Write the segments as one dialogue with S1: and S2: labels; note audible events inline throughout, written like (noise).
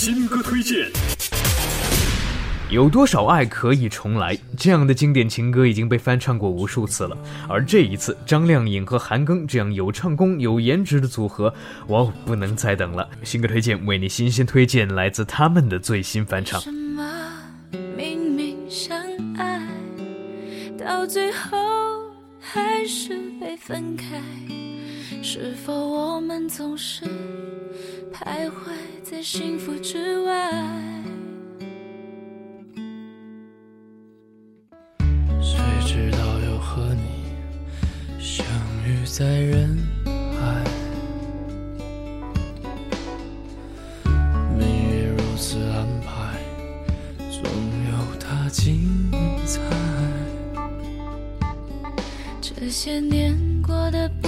S1: 新歌推荐，
S2: 有多少爱可以重来？这样的经典情歌已经被翻唱过无数次了。而这一次，张靓颖和韩庚这样有唱功、有颜值的组合，哇，不能再等了！新歌推荐为你新鲜推荐来自他们的最新翻唱。
S3: 什么明明相爱，到最后还是被分开？是否我们总是徘徊在幸福之外？
S4: 谁知道又和你相遇在人海？命运如此安排，总有它精彩。
S3: 这些年过得不好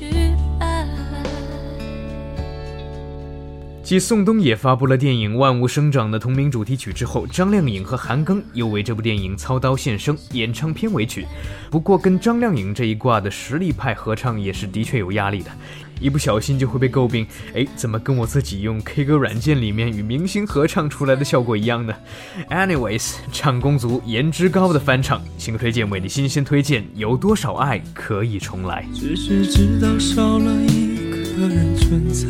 S2: 继宋冬野发布了电影《万物生长》的同名主题曲之后，张靓颖和韩庚又为这部电影操刀献声，演唱片尾曲。不过，跟张靓颖这一挂的实力派合唱也是的确有压力的，一不小心就会被诟病。哎，怎么跟我自己用 K 歌软件里面与明星合唱出来的效果一样呢？Anyways，唱功族颜值高的翻唱，新推荐为你新鲜推荐，有多少爱可以重来？
S4: 只是知道少了一个人存在，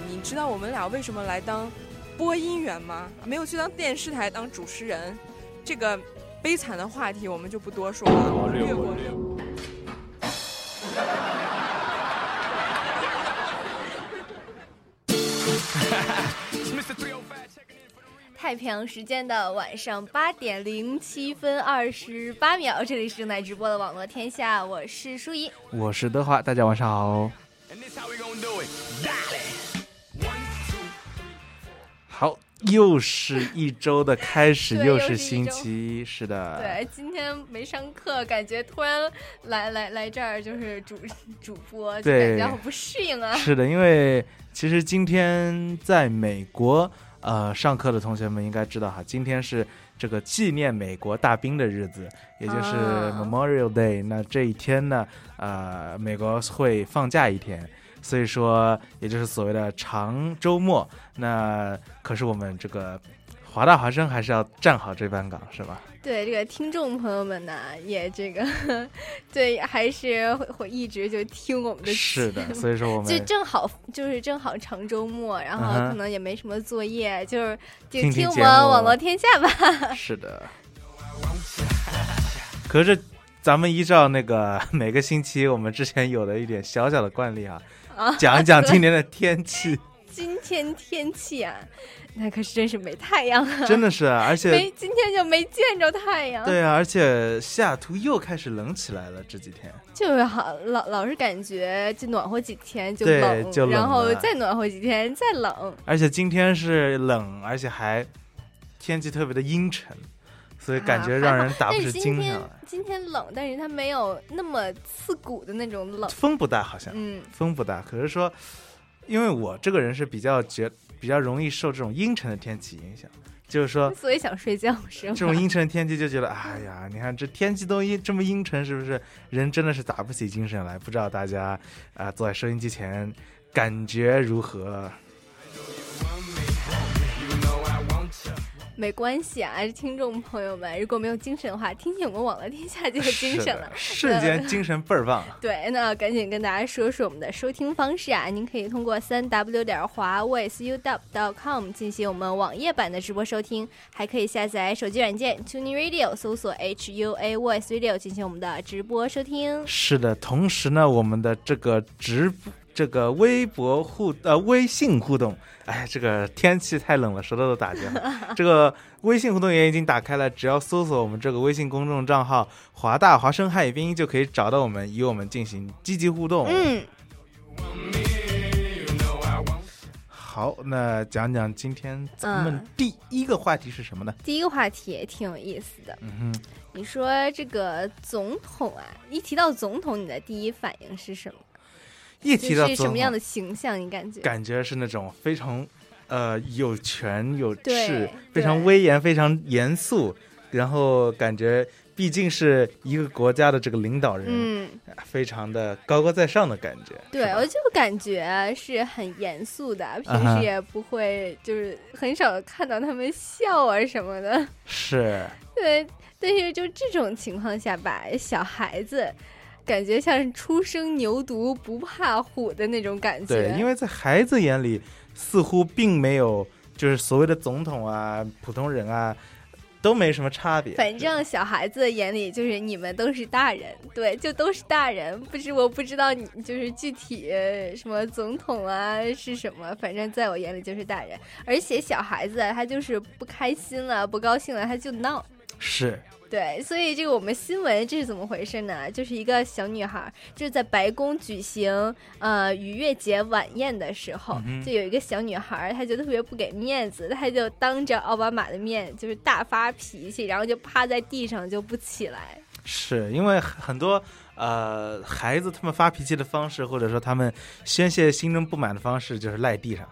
S5: 你知道我们俩为什么来当播音员吗？没有去当电视台当主持人，这个悲惨的话题我们就不多说了，略过。
S6: 太平洋时间的晚上八点零七分二十八秒，这里是正在直播的网络天下，我是舒怡，
S7: 我是德华，大家晚上好。好，又是一周的开始，又是星期一，是的。
S6: 对，今天没上课，感觉突然来来来这儿就是主主播，就感觉好不适应啊。
S7: 是的，因为其实今天在美国。呃，上课的同学们应该知道哈，今天是这个纪念美国大兵的日子，也就是 Memorial Day、啊。那这一天呢，呃，美国会放假一天，所以说也就是所谓的长周末。那可是我们这个华大华生还是要站好这班岗，是吧？
S6: 对这个听众朋友们呢，也这个 (laughs) 对，还是会会一直就听我们的。
S7: 是的，所以说我们
S6: 就正好就是正好长周末，然后可能也没什么作业，
S7: 嗯、
S6: 就是就
S7: 听
S6: 我们网络天下吧。
S7: 是的。可是咱们依照那个 (laughs) 每个星期我们之前有的一点小小的惯例啊，
S6: 啊
S7: 讲一讲今年的天气。
S6: 今天天气啊。那可是真是没太阳啊！
S7: 真的是，而且
S6: 没今天就没见着太阳。
S7: 对啊，而且西雅图又开始冷起来了，这几天
S6: 就是好老老是感觉就暖和几天就冷，
S7: 就冷
S6: 然后再暖和几天再冷。
S7: 而且今天是冷，而且还天气特别的阴沉，所以感觉让人打不起精神来。
S6: 今天冷，但是它没有那么刺骨的那种冷，
S7: 风不大，好像，
S6: 嗯，
S7: 风不大。可是说，因为我这个人是比较觉。比较容易受这种阴沉的天气影响，就是说，
S6: 所以想睡觉是吗？
S7: 这种阴沉的天气就觉得，哎呀，你看这天气都阴这么阴沉，是不是人真的是打不起精神来？不知道大家啊、呃、坐在收音机前感觉如何？
S6: 没关系啊，听众朋友们，如果没有精神的话，听听我们网络天下就有精神了，
S7: 瞬间 (laughs) 精神倍儿棒。
S6: 对，那赶紧跟大家说说我们的收听方式啊，您可以通过三 w 点华 voiceuw.com 进行我们网页版的直播收听，还可以下载手机软件 Tuning Radio，搜索 H U A Voice Radio 进行我们的直播收听。
S7: 是的，同时呢，我们的这个直播。这个微博互呃微信互动。哎，这个天气太冷了，舌头都打结了。(laughs) 这个微信互动也已经打开了，只要搜索我们这个微信公众账号“华大华生汉语拼音”，就可以找到我们，与我们进行积极互动。
S6: 嗯。
S7: 好，那讲讲今天咱们第一个话题是什么呢？
S6: 第一个话题也挺有意思的。
S7: 嗯哼，
S6: 你说这个总统啊，一提到总统，你的第一反应是什么？
S7: 一提到
S6: 是什么样的形象？你感觉？
S7: 感觉是那种非常呃有权有
S6: 势，
S7: 非常威严、非常严肃，然后感觉。毕竟是一个国家的这个领导人，
S6: 嗯，
S7: 非常的高高在上的感觉。
S6: 对，我就感觉是很严肃的，平时也不会，就是很少看到他们笑啊什么的。
S7: 是。
S6: 对，但是就这种情况下吧，小孩子感觉像是初生牛犊不怕虎的那种感觉。
S7: 对，因为在孩子眼里，似乎并没有就是所谓的总统啊、普通人啊。都没什么差别，
S6: 反正小孩子眼里就是你们都是大人，对，就都是大人。不是我不知道你就是具体什么总统啊是什么，反正在我眼里就是大人。而且小孩子他就是不开心了、不高兴了他就闹，
S7: 是。
S6: 对，所以这个我们新闻这是怎么回事呢？就是一个小女孩，就是在白宫举行呃逾越节晚宴的时候，就有一个小女孩，她就特别不给面子，她就当着奥巴马的面就是大发脾气，然后就趴在地上就不起来。
S7: 是因为很多呃孩子他们发脾气的方式，或者说他们宣泄心中不满的方式，就是赖地上。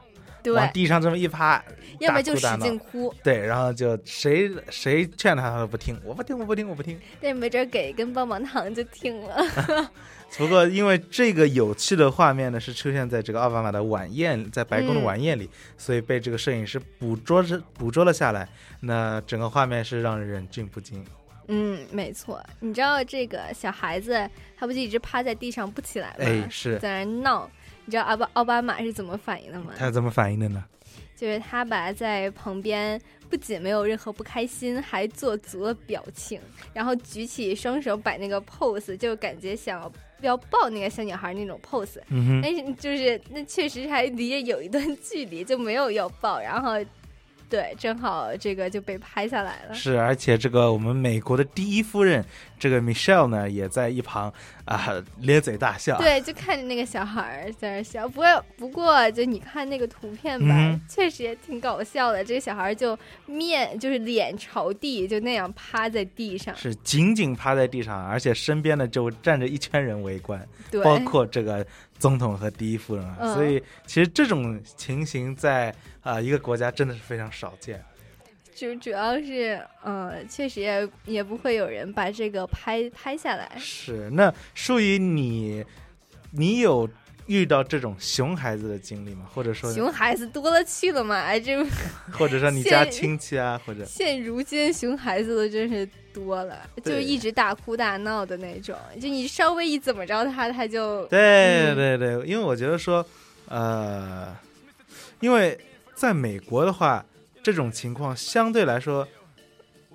S7: 往地上这么一趴，
S6: 要么就使劲哭。
S7: 对，然后就谁谁劝他，他都不听。我不听，我不听，我不听。
S6: 对，没准给一根棒棒糖就听了。(laughs)
S7: 不过，因为这个有趣的画面呢，是出现在这个奥巴马的晚宴，在白宫的晚宴里，所以被这个摄影师捕捉着捕捉了下来。那整个画面是让人忍俊不禁。
S6: 嗯，没错。你知道这个小孩子，他不就一直趴在地上不起来吗？
S7: 哎，是
S6: 在那闹。你知道奥巴奥巴马是怎么反应的吗？
S7: 他怎么反应的呢？
S6: 就是他吧在旁边不仅没有任何不开心，还做足了表情，然后举起双手摆那个 pose，就感觉想要抱那个小女孩那种 pose。
S7: 嗯
S6: 但是就是那确实还离着有一段距离，就没有要抱，然后。对，正好这个就被拍下来了。
S7: 是，而且这个我们美国的第一夫人，这个 Michelle 呢，也在一旁啊咧嘴大笑。
S6: 对，就看着那个小孩在那笑。不过，不过就你看那个图片吧，确实也挺搞笑的。这个小孩就面就是脸朝地，就那样趴在地上，
S7: 是紧紧趴在地上，而且身边呢就站着一圈人围观，包括这个总统和第一夫人啊。所以，其实这种情形在。啊，一个国家真的是非常少见，
S6: 就主要是，嗯，确实也也不会有人把这个拍拍下来。
S7: 是，那属于你，你有遇到这种熊孩子的经历吗？或者说，
S6: 熊孩子多了去了嘛？哎，这 (laughs)
S7: 或者说你家亲戚啊，或者
S6: 现如今熊孩子的真是多了，就一直大哭大闹的那种，就你稍微一怎么着他，他就
S7: 对对对，因为我觉得说，呃，因为。在美国的话，这种情况相对来说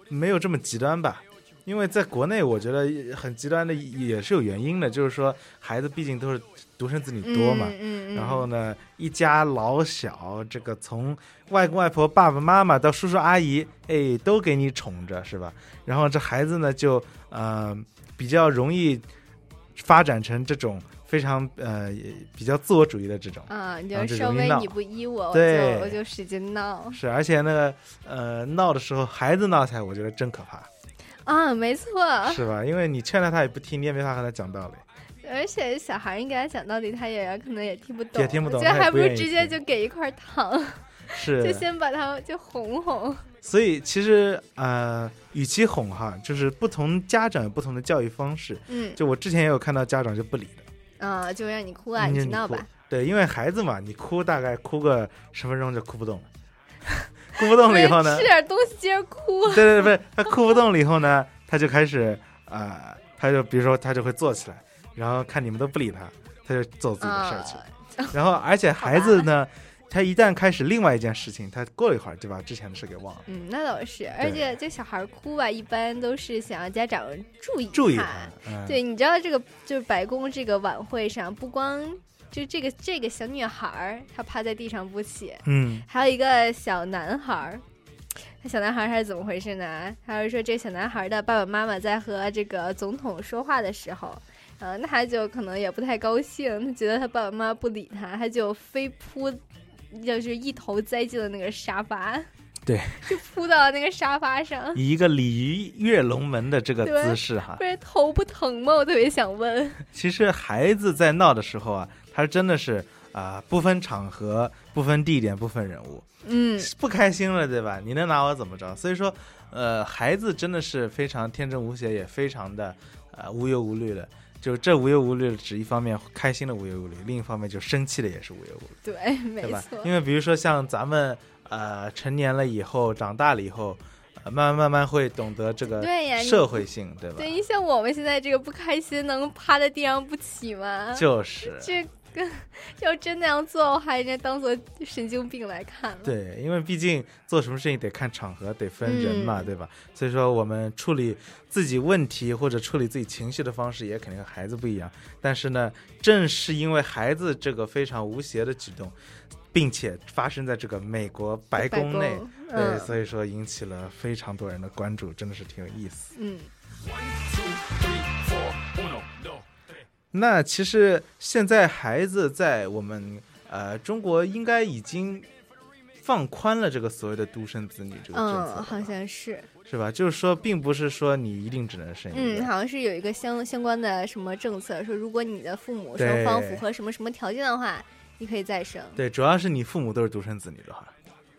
S7: 没有这么极端吧？因为在国内，我觉得很极端的也是有原因的，就是说孩子毕竟都是独生子女多嘛，然后呢，一家老小，这个从外公外婆、爸爸妈妈到叔叔阿姨，哎，都给你宠着，是吧？然后这孩子呢，就呃比较容易发展成这种。非常呃比较自我主义的这种
S6: 啊，你就稍微你不依我，
S7: 我就
S6: 我就使劲闹。
S7: 是，而且那个呃闹的时候，孩子闹起来，我觉得真可怕。
S6: 啊，没错。
S7: 是吧？因为你劝他，他也不听，你也没法和他讲道理。
S6: 而且小孩你给他讲道理，他也可能也听不懂，
S7: 也听不懂，
S6: 就还
S7: 不
S6: 如直接就给一块糖，
S7: 是，(laughs)
S6: 就先把他就哄哄。
S7: 所以其实呃，与其哄哈，就是不同家长有不同的教育方式。
S6: 嗯，
S7: 就我之前也有看到家长就不理的。
S6: 啊，就让你哭啊，你闹吧。
S7: 对，因为孩子嘛，你哭大概哭个十分钟就哭不动了，哭不动了以后呢，(laughs)
S6: 吃点东西接着哭。
S7: 对对对，他哭不动了以后呢，他就开始啊，他就比如说他就会坐起来，然后看你们都不理他，他就做自己的事儿去了。然后而且孩子呢。他一旦开始另外一件事情，他过了一会儿就把之前的事给忘了。
S6: 嗯，那倒是。而且这小孩哭吧，一般都是想要家长注意
S7: 注意
S6: 他。对，你知道这个就是白宫这个晚会上，不光就这个这个小女孩儿，她趴在地上不起，
S7: 嗯，
S6: 还有一个小男孩儿。那小男孩儿他是怎么回事呢？他是说这小男孩儿的爸爸妈妈在和这个总统说话的时候，呃，那他就可能也不太高兴，他觉得他爸爸妈妈不理他，他就飞扑，就是一头栽进了那个沙发，(laughs)
S7: 对，(laughs)
S6: 就扑到了那个沙发上，
S7: 以一个鲤鱼跃龙门的这个姿势哈
S6: 不。是头不疼吗？我特别想问。(laughs)
S7: 其实孩子在闹的时候啊，他真的是啊、不分场合、不分地点、不分人物，
S6: 嗯，
S7: 不开心了，对吧？你能拿我怎么着？所以说，呃，孩子真的是非常天真无邪，也非常的呃无忧无虑的。就这无忧无虑，指一方面开心的无忧无虑，另一方面就生气的也是无忧无虑。
S6: 对，(laughs) 没错？。
S7: 因为比如说像咱们呃成年了以后，长大了以后，呃、慢慢慢慢会懂得这个社会性，对吧？
S6: 对你像我们现在这个不开心，能趴在地上不起吗？
S7: 就是
S6: 这个要真那样做，我还人家当做神经病来看了。
S7: 对，因为毕竟做什么事情得看场合，得分人嘛，
S6: 嗯
S7: 对吧？所以说我们处理自己问题或者处理自己情绪的方式也肯定和孩子不一样。但是呢，正是因为孩子这个非常无邪的举动，并且发生在这个美国白
S6: 白
S7: 宫内，
S6: 宫
S7: 对，
S6: 嗯
S7: 所以说引起了非常多人的关注，真的是挺有意思。
S6: 嗯，
S7: 那其实现在孩子在我们呃中国应该已经放宽了这个所谓的独生子女这个政策
S6: 嗯，好像是，
S7: 是吧？就是说，并不是说你一定只能生一
S6: 嗯，好像是有一个相相关的什么政策，说如果你的父母双方符合什么什么条件的话，你可以再生。
S7: 对，主要是你父母都是独生子女的话，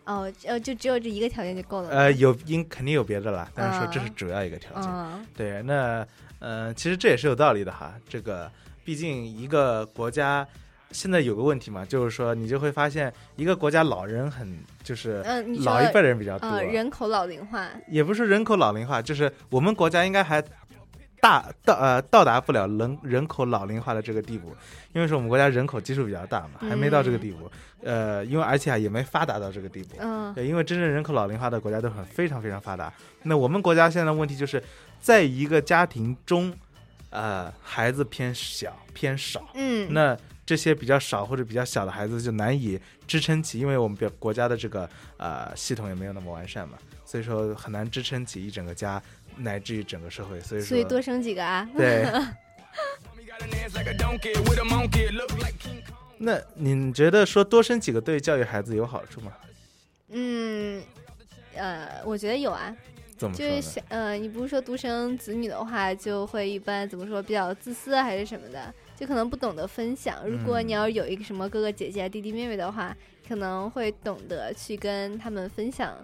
S6: 哦，呃，就只有这一个条件就够了。
S7: 呃，有应肯定有别的啦，但是说这是
S6: 嗯
S7: 主要一个条件。
S6: 嗯
S7: 对，那呃，其实这也是有道理的哈。这个毕竟一个国家现在有个问题嘛，就是说你就会发现一个国家老人很就是
S6: 嗯，
S7: 老一辈的人比较多，
S6: 呃，人口老龄化，
S7: 也不是人口老龄化，就是我们国家应该还大到呃到达不了人人口老龄化的这个地步，因为说我们国家人口基数比较大嘛，还没到这个地步。呃，因为而且啊也没发达到这个地步。
S6: 嗯
S7: 对，因为真正人口老龄化的国家都很非常非常发达。那我们国家现在的问题就是在一个家庭中，呃，孩子偏小偏少。
S6: 嗯
S7: 那这些比较少或者比较小的孩子就难以支撑起，因为我们表国家的这个呃系统也没有那么完善嘛，所以说很难支撑起一整个家乃至于整个社会。所以说，
S6: 所以多生几个啊。
S7: 对 (laughs) 那你觉得说多生几个对教育孩子有好处吗？
S6: 嗯，呃，我觉得有啊。就是
S7: 怎么说呢？
S6: 想呃，你不是说独生子女的话，就会一般怎么说比较自私啊还是什么的，就可能不懂得分享。如果你
S7: 嗯。
S6: 要是有一个什么哥哥姐姐、弟弟妹妹的话，可能会懂得去跟他们分享。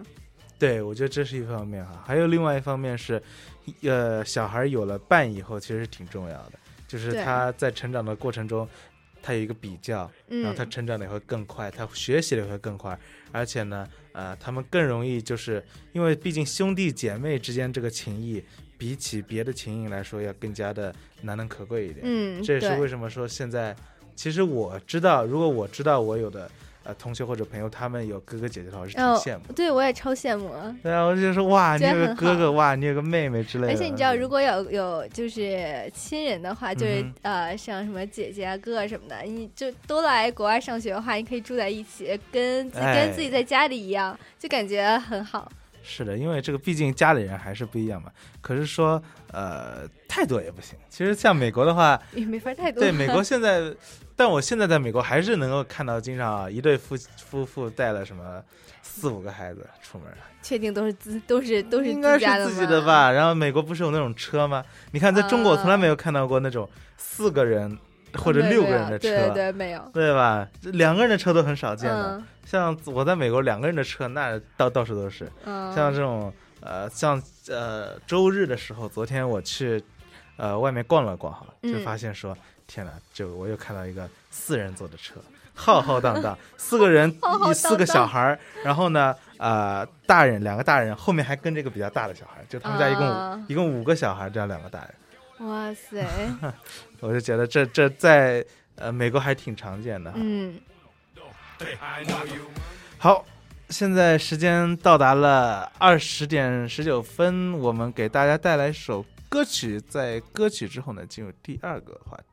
S7: 对，我觉得这是一方面哈，还有另外一方面是，呃，小孩有了伴以后，其实是挺重要的，就是他在成长的过程中，他有一个比较，然后他
S6: 嗯。
S7: 成长的也会更快，他学习的也会更快，而且呢，呃，他们更容易就是因为毕竟兄弟姐妹之间这个情谊，比起别的情谊来说要更加的难能可贵一点。
S6: 嗯
S7: 这也是为什么说现在，其实我知道，如果我知道我有的呃同学或者朋友他们有哥哥姐姐的话，我是挺
S6: 哦
S7: 羡慕的。，
S6: 对我也超羡慕。
S7: 对啊，我就说哇，你有个哥哥，哇，你有个妹妹之类的。
S6: 而且你知道，如果有有就是亲人的话，就是、
S7: 嗯
S6: 呃，像什么姐姐啊、哥哥什么的，你就都来国外上学的话，你可以住在一起，跟跟自己在家里一样，就感觉很好。
S7: 是的，因为这个毕竟家里人还是不一样嘛。可是说，呃，太多也不行。其实像美国的话，
S6: 也没法太多。
S7: 对美国现在，但我现在在美国还是能够看到，经常啊，一对夫夫妇带了什么四五个孩子出门，
S6: 确定都是自都是都是
S7: 应该是自己的吧？然后美国不是有那种车吗？你看，在中国我从来没有看到过那种四个人或者
S6: 没
S7: 六个人的车，
S6: 对对没有
S7: 对吧？这两个人的车都很少见的。
S6: 嗯
S7: 像我在美国，两个人的车那到到处都是。
S6: 嗯
S7: 像这种呃，像呃周日的时候，昨天我去呃外面逛了逛哈，就
S6: 嗯
S7: 发现说，天哪，就我又看到一个四人座的车，浩浩荡荡，四个人 (laughs) 一四个小孩儿，然后呢，呃，大人两个大人，后面还跟这个比较大的小孩儿，就他们家一共、
S6: 啊
S7: 一共五个小孩儿，这样两个大人，
S6: 哇塞，(laughs)
S7: 我就觉得这这在呃美国还挺常见的哈。
S6: 嗯，
S7: 好，现在时间到达了二十点十九分，我们给大家带来一首歌曲，在歌曲之后呢，进入第二个话题。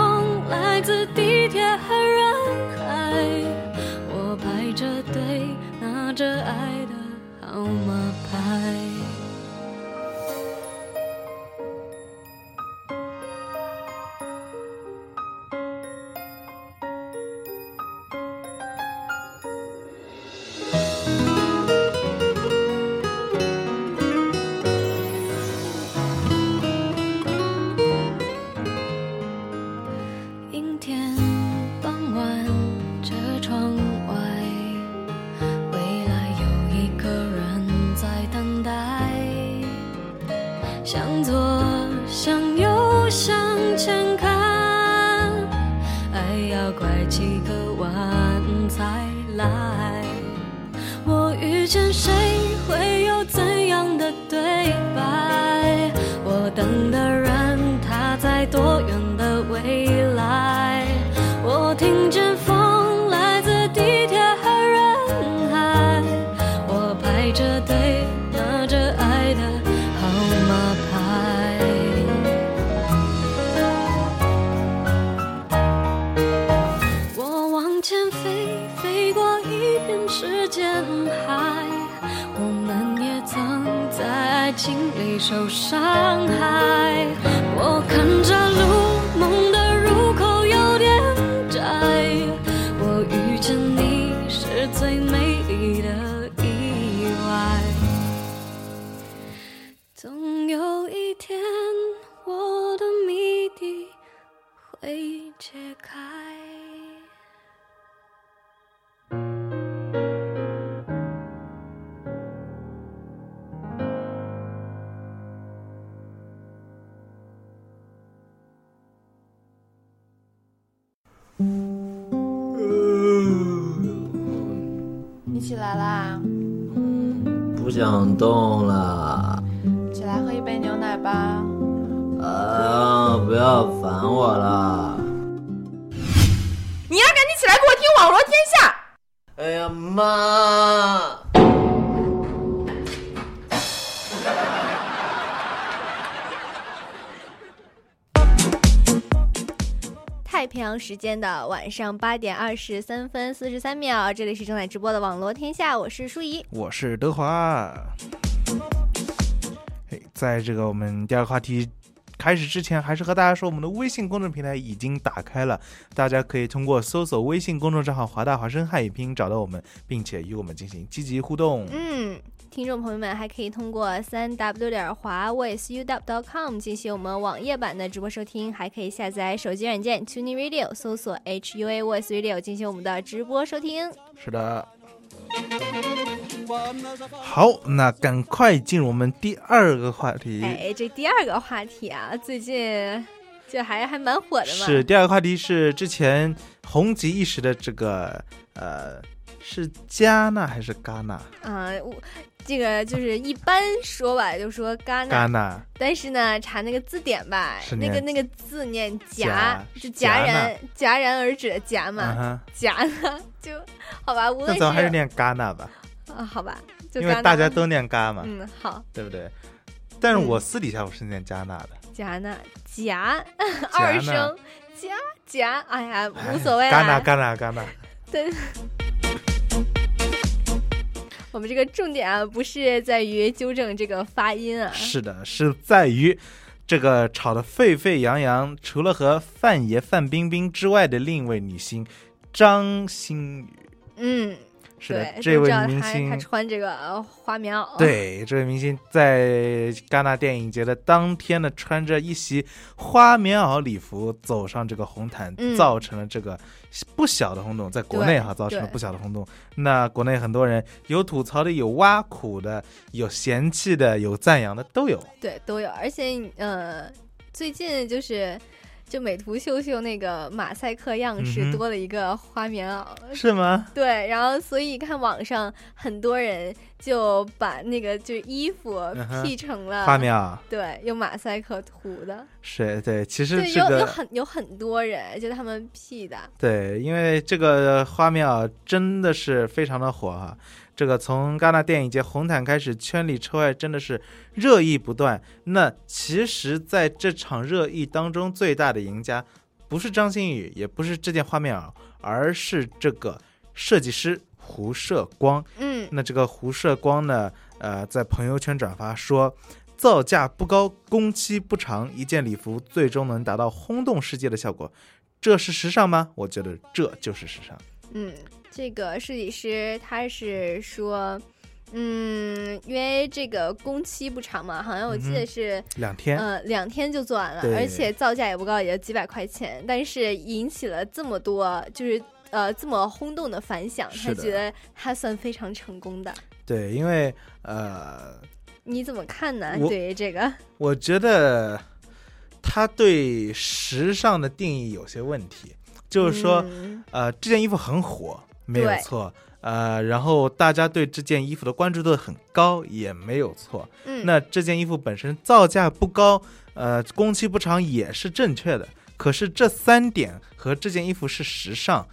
S3: 会解开。
S5: 你起来啦？
S8: 不想动了。烦我了。
S5: 你要赶紧起来给我听《网罗天下》。
S8: 哎呀妈！
S6: 太平洋时间的晚上八点二十三分四十三秒，这里是正在直播的网罗天下，我是舒怡，
S7: 我是德华。嘿，在这个我们第二个话题开始之前，还是和大家说，我们的微信公众平台已经打开了，大家可以通过搜索微信公众账号“华大华生汉语拼音”找到我们，并且与我们进行积极互动。
S6: 嗯，听众朋友们还可以通过三 w 点华 voiceu dot com 进行我们网页版的直播收听，还可以下载手机软件 Tuning Radio，搜索 HUA Voice Radio 进行我们的直播收听。
S7: 是的。好，那赶快进入我们第二个话题。
S6: 哎，这第二个话题啊，最近就还还蛮火的嘛。
S7: 是第二个话题是之前红极一时的这个呃，是加纳还是戛纳？
S6: 啊、我这个就是一般说吧，就说戛纳。
S7: 戛纳。
S6: 但是呢，查那个字典吧，那个那个字念戛
S7: 戛，
S6: 是戛然戛然而止的戛嘛。戛呢，就好吧，无论
S7: 那咱们还是念戛纳吧，
S6: 啊，好吧，就
S7: 因为大家都念嘎嘛，
S6: 嗯，好，
S7: 对不对？但是我私底下我是念加纳的，
S6: 加纳戛 (laughs) 二声戛戛，哎呀，无所谓
S7: 戛纳
S6: 啦。
S7: 戛纳戛纳。
S6: 对。我们这个重点啊，不是在于纠正这个发音啊，
S7: 是的，是在于这个吵得沸沸扬扬，除了和范爷范冰冰之外的另一位女星张馨予。
S6: 嗯，
S7: 是的，这位明星
S6: 他穿这个呃花棉袄，
S7: 对，这位明星在戛纳电影节的当天呢，穿着一袭花棉袄礼服走上这个红毯，
S6: 嗯
S7: 造成了这个不小的轰动，在国内哈
S6: 对
S7: 造成了不小的轰动。那国内很多人有吐槽的，有挖苦的，有嫌弃的，有赞扬的，都有。
S6: 对，都有。而且呃，最近就是就美图秀秀那个马赛克样
S7: 嗯
S6: 式多了一个花棉袄，
S7: 是吗？
S6: 对，然后所以看网上很多人就把那个就是衣服 P 成了
S7: 花棉袄
S6: 对，用马赛克涂的。
S7: 是对，其实
S6: 对，
S7: 这个
S6: 有有很有很多人就他们 P 的，
S7: 对，因为这个花棉袄真的是非常的火哈。这个从戛纳电影节红毯开始，圈里圈外真的是热议不断。那其实，在这场热议当中，最大的赢家不是张馨予，也不是这件花面袄，而是这个设计师胡射光。
S6: 嗯，
S7: 那这个胡射光呢，呃，在朋友圈转发说，造价不高，工期不长，一件礼服最终能达到轰动世界的效果，这是时尚吗？我觉得这就是时尚。
S6: 嗯，这个设计师他是说，嗯，因为这个工期不长嘛，好像我记得是、
S7: 两天
S6: 呃，两天就做完了，而且造价也不高，也就几百块钱，但是引起了这么多就是呃这么轰动的反响，他觉得他算非常成功的。
S7: 对，因为呃，
S6: 你怎么看呢？对于这个，(laughs)
S7: 我觉得他对时尚的定义有些问题，就是说，
S6: 嗯
S7: 呃，这件衣服很火，没有错。呃，然后大家对这件衣服的关注度很高，也没有错。
S6: 嗯
S7: 那这件衣服本身造价不高，呃，工期不长也是正确的。可是这三点和这件衣服是时尚，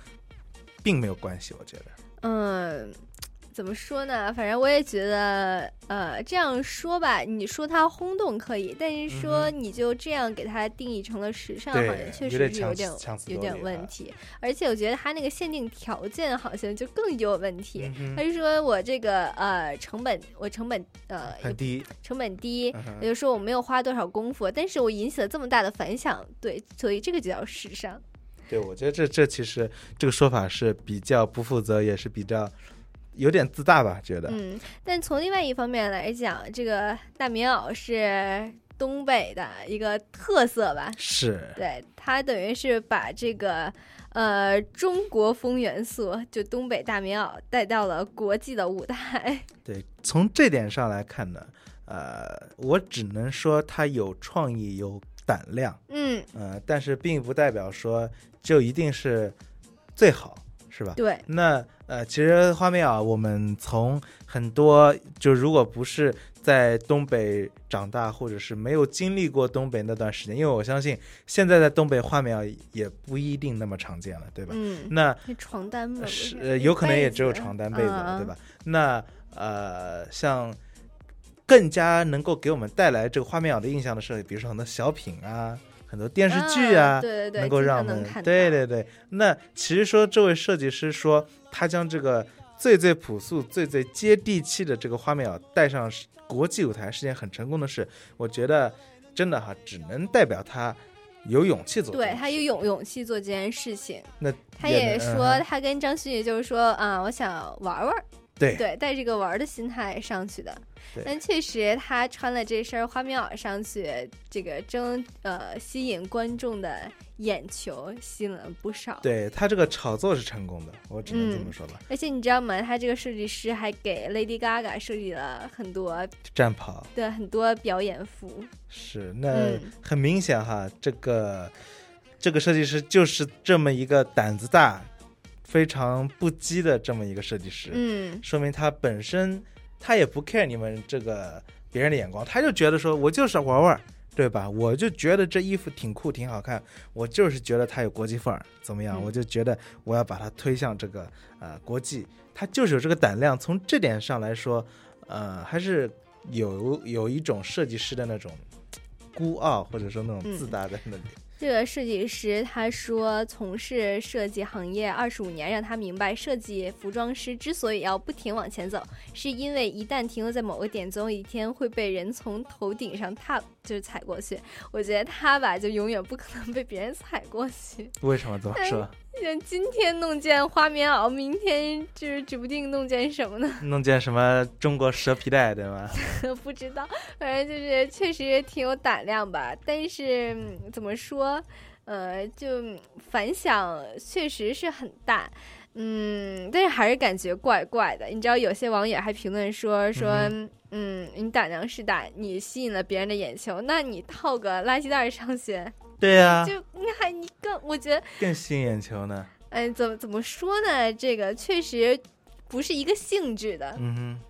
S7: 并没有关系，我觉得。
S6: 嗯，怎么说呢？反正我也觉得，呃，这样说吧，你说它轰动可以，但是说你就这样给它定义成了时尚，好像确实是有点有点问题。而且我觉得它那个限定条件好像就更有问题。他就说我这个呃成本，我成本呃
S7: 很低，
S6: 成本低，也就是说我没有花多少功夫，但是我引起了这么大的反响，对，所以这个就叫时尚。
S7: 对，我觉得这这其实这个说法是比较不负责，也是比较有点自大吧，觉得。
S6: 嗯，但从另外一方面来讲，这个大棉袄是东北的一个特色吧？
S7: 是
S6: 对，它等于是把这个呃中国风元素，就东北大棉袄带到了国际的舞台。
S7: 对，从这点上来看呢，呃，我只能说它有创意，有胆量，
S6: 嗯，
S7: 呃，但是并不代表说就一定是最好，是吧？
S6: 对
S7: 那呃，其实花棉袄，我们从很多就如果不是在东北长大，或者是没有经历过东北那段时间，因为我相信现在在东北花棉袄也不一定那么常见了，对吧？
S6: 嗯，
S7: 那
S6: 床单吗？不
S7: 是
S6: 是
S7: 呃有可能也只有床单被子了，
S6: 嗯
S7: 对吧？那呃，像更加能够给我们带来这个花棉袄的印象的是，比如说很多小品啊，很多电视剧啊，
S6: 啊对对对
S7: 能够让我们对对对。那其实说这位设计师说，他将这个最最朴素、最最接地气的这个花棉袄带上国际舞台是件很成功的事。我觉得真的哈，只能代表他有勇气做。
S6: 对他有勇勇气做这件事情。
S7: 那
S6: 他也说，
S7: 嗯
S6: 他跟张馨予就是说啊，我想玩玩儿，
S7: 对
S6: 对，带着个玩儿的心态上去的。
S7: 对
S6: 但确实，他穿了这身花棉袄上去，这个争呃吸引观众的眼球，吸引了不少。
S7: 对他这个炒作是成功的，我只能这么说吧。
S6: 而且你知道吗？他这个设计师还给 Lady Gaga 设计了很多
S7: 战袍
S6: 对很多表演服。
S7: 是，那
S6: 嗯
S7: 很明显哈，这个这个设计师就是这么一个胆子大、非常不羁的这么一个设计师。
S6: 嗯
S7: 说明他本身他也不 care 你们这个别人的眼光，他就觉得说我就是玩玩，对吧？我就觉得这衣服挺酷、挺好看，我就是觉得它有国际范儿，怎么样？
S6: 嗯
S7: 我就觉得我要把它推向这个呃国际，他就是有这个胆量。从这点上来说，呃，还是有有一种设计师的那种孤傲，或者说那种自大在那里。
S6: 这个设计师他说，从事设计行业二十五年，让他明白，设计服装师之所以要不停往前走，是因为一旦停留在某个点，总有一天会被人从头顶上踏，就是踩过去。我觉得他吧，就永远不可能被别人踩过去。
S7: 为什么这么说？
S6: 像今天弄件花棉袄，明天就是指不定弄件什么呢？(laughs)
S7: 弄件什么中国蛇皮袋，对吗？(laughs)
S6: 不知道，反正就是确实挺有胆量吧。但是怎么说，呃，就反响确实是很大。嗯，但是还是感觉怪怪的。你知道，有些网友还评论说说，嗯，你胆量是大，你吸引了别人的眼球，那你套个垃圾袋上学。
S7: 对呀，
S6: 就你还你更我觉得
S7: 更吸引眼球呢。
S6: 哎，怎么怎么说呢？这个确实不是一个性质的。
S7: 嗯哼。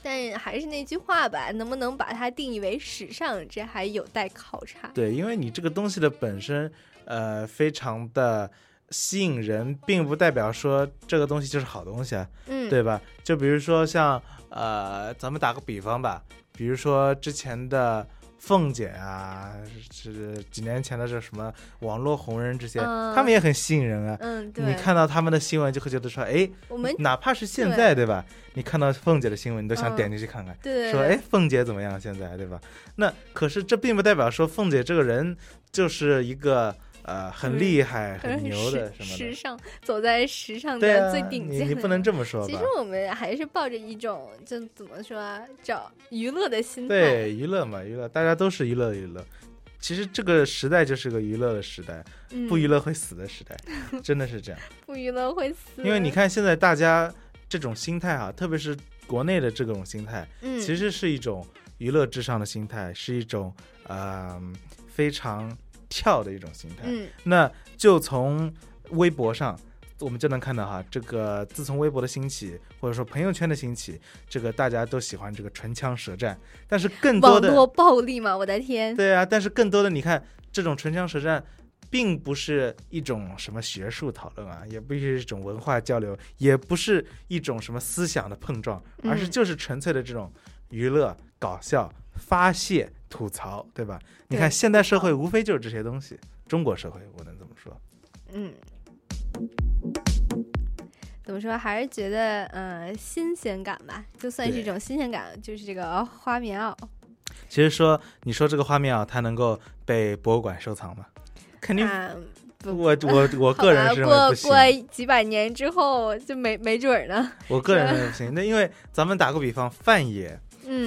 S6: 但还是那句话吧，能不能把它定义为时尚，这还有待考察。
S7: 对，因为你这个东西的本身，呃，非常的吸引人，并不代表说这个东西就是好东西啊。
S6: 嗯，
S7: 对吧？就比如说像呃，咱们打个比方吧，比如说之前的。凤姐啊，是几年前的这什么网络红人这些，他们也很吸引人啊。
S6: 嗯，对。
S7: 你看到他们的新闻，就会觉得说，哎，
S6: 我们
S7: 哪怕是现在，对吧？你看到凤姐的新闻，你都想点进去看看，说，哎，凤姐怎么样？现在，对吧？那可是这并不代表说凤姐这个人就是一个。呃，很厉害、很牛的什么？
S6: 时尚，走在时尚的最顶尖。
S7: 你你不能这么说。
S6: 其实我们还是抱着一种，就怎么说啊，找娱乐的心态。
S7: 对，娱乐嘛，娱乐，大家都是娱乐娱乐。其实这个时代就是个娱乐的时代，不娱乐会死的时代，(laughs) 真的是这样。(laughs)
S6: 不娱乐会死。
S7: 因为你看现在大家这种心态啊，特别是国内的这种心态，
S6: 嗯，
S7: 其实是一种娱乐至上的心态，是一种呃非常。跳的一种心态，
S6: 嗯，
S7: 那就从微博上，我们就能看到哈，这个自从微博的兴起，或者说朋友圈的兴起，这个大家都喜欢这个唇枪舌战，但是更多的
S6: 网络暴力嘛，我的天，
S7: 对啊，但是更多的你看，这种唇枪舌战，并不是一种什么学术讨论啊，也不是一种文化交流，也不是一种什么思想的碰撞，而是就是纯粹的这种娱乐、搞笑、发泄。吐槽，对吧？你看现代社会无非就是这些东西。中国社会，我能怎么说？
S6: 嗯，怎么说？还是觉得呃新鲜感吧，就算是一种新鲜感，就是这个花棉袄。
S7: 其实说，你说这个花棉袄它能够被博物馆收藏吗？肯定
S6: 不。
S7: 我我我个人是
S6: 过过几百年之后就没没准呢。
S7: 我个人认为不行。(laughs) 那因为咱们打个比方，范爷。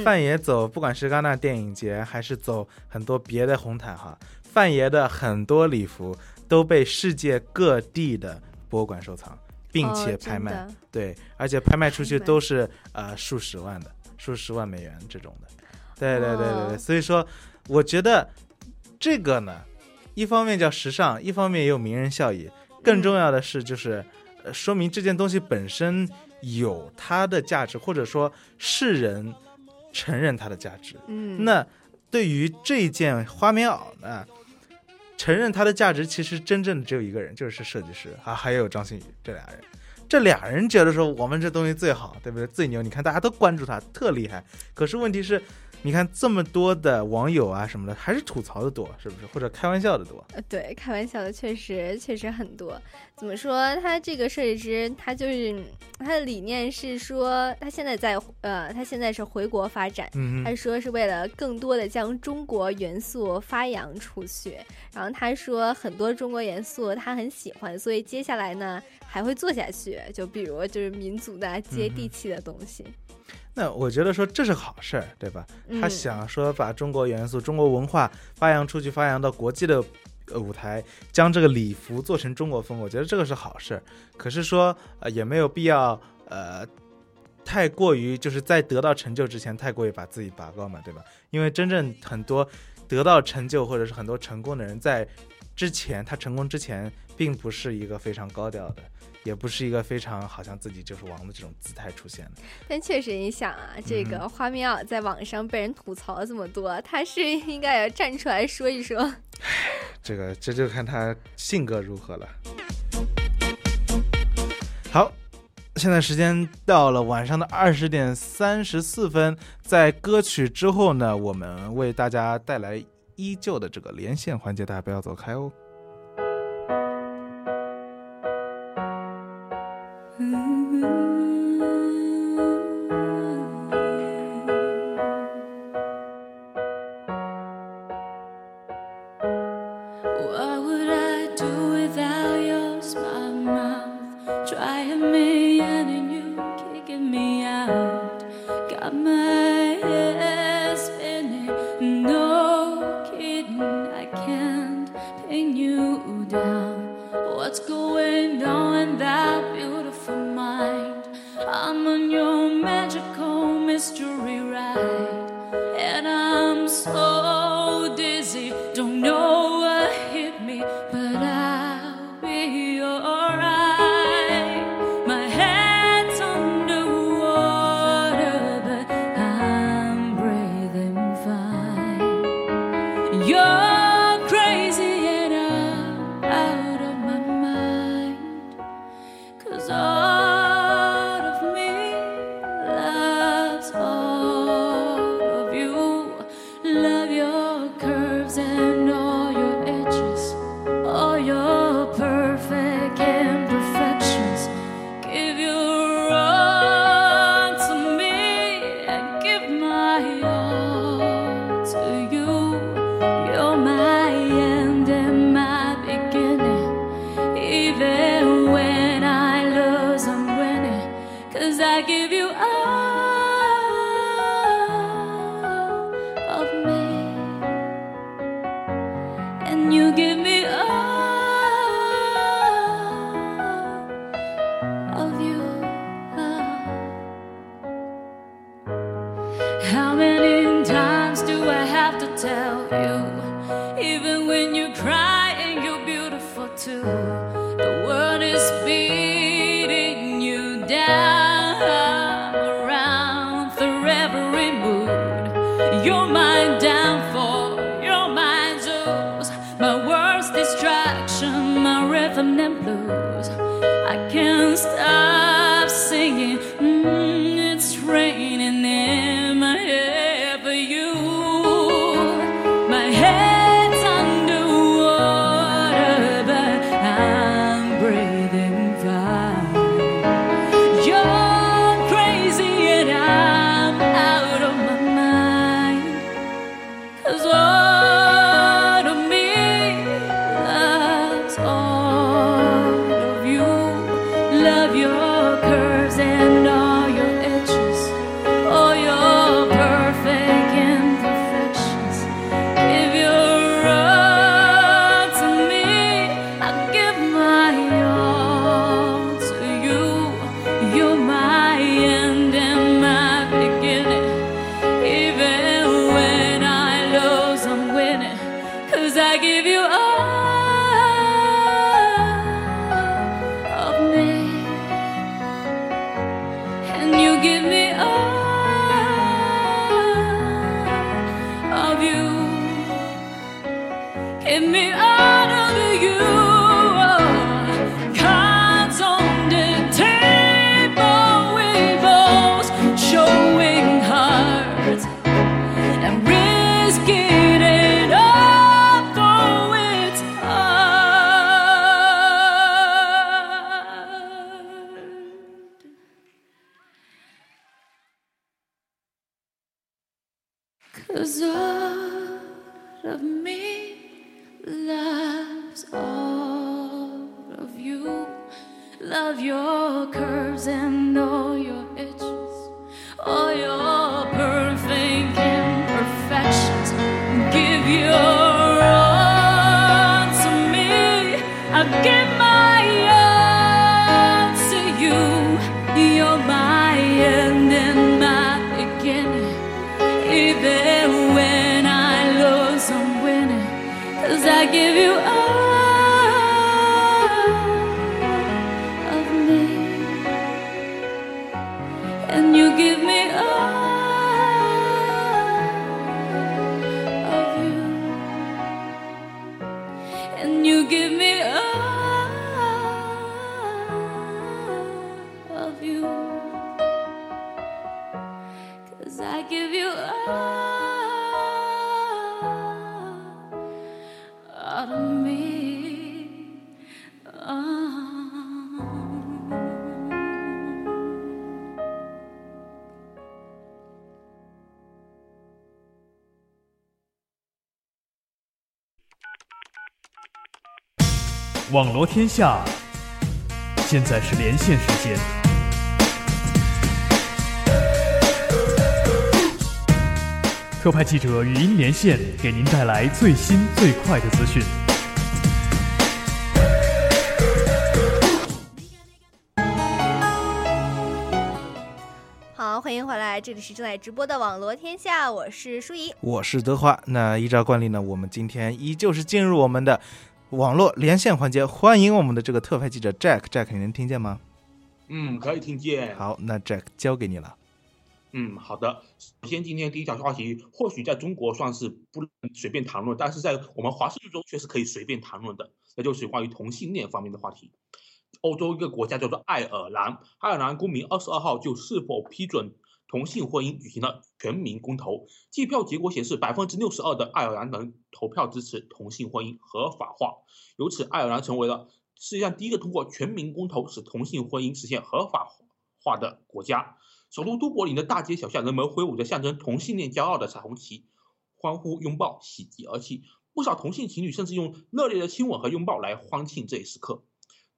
S7: 范爷走，不管是戛纳电影节，还是走很多别的红毯哈，范爷的很多礼服都被世界各地的博物馆收藏，并且拍卖，对，而且拍卖出去都是呃数十万的，数十万美元这种的，对对对对对，所以说我觉得这个呢，一方面叫时尚，一方面也有名人效益，更重要的是就是说明这件东西本身有它的价值，或者说世人。承认它的价值，
S6: 嗯，
S7: 那对于这件花棉袄呢，承认它的价值，其实真正的只有一个人，就是设计师啊，还有张馨予这俩人，这俩人觉得说我们这东西最好，对不对？最牛，你看大家都关注他，特厉害。可是问题是。你看这么多的网友啊什么的，还是吐槽的多，是不是？或者开玩笑的多？
S6: 呃，对，开玩笑的确实确实很多。怎么说？他这个设计师，他就是他的理念是说，他现在在呃，他现在是回国发展，他说是为了更多的将中国元素发扬出去。然后他说很多中国元素他很喜欢，所以接下来呢还会做下去。就比如就是民族的接地气的东西。
S7: 那我觉得说这是好事儿，对吧？他想说把中国元素、中国文化发扬出去，发扬到国际的舞台，将这个礼服做成中国风，我觉得这个是好事儿。可是说呃也没有必要呃太过于就是在得到成就之前太过于把自己拔高嘛，对吧？因为真正很多得到成就或者是很多成功的人在之前他成功之前并不是一个非常高调的。也不是一个非常好像自己就是王的这种姿态出现的，
S6: 但确实你想啊，这个花棉袄在网上被人吐槽这么多，他是 (laughs) 应该要站出来说一说。唉，(sighs)
S7: 这个这就看他性格如何了。好，现在时间到了晚上的二十点三十四分，在歌曲之后呢，我们为大家带来依旧的这个连线环节，大家不要走开哦。
S2: 网罗天下。现在是连线时间。特派记者语音连线，给您带来最新最快的资讯。
S6: 好，欢迎回来，这里是正在直播的《网罗天下》，我是舒怡，
S7: 我是德华。那依照惯例呢，我们今天依旧是进入我们的网络连线环节，欢迎我们的这个特派记者 Jack，Jack，你能听见吗？
S9: 嗯，可以听见。
S7: 好，那 Jack 交给你了。
S9: 嗯，好的。首先，今天第一条话题，或许在中国算是不能随便谈论，但是在我们华盛顿州却是可以随便谈论的，那就是关于同性恋方面的话题。欧洲一个国家叫做爱尔兰，爱尔兰公民二十二号就是否批准同性婚姻举行了全民公投，计票结果显示，百分之六十二的爱尔兰人投票支持同性婚姻合法化，由此爱尔兰成为了世界上第一个通过全民公投使同性婚姻实现合法化的国家。首都都柏林的大街小巷，人们挥舞着象征同性恋骄傲的彩虹旗，欢呼、拥抱、喜极而泣。不少同性情侣甚至用热烈的亲吻和拥抱来欢庆这一时刻。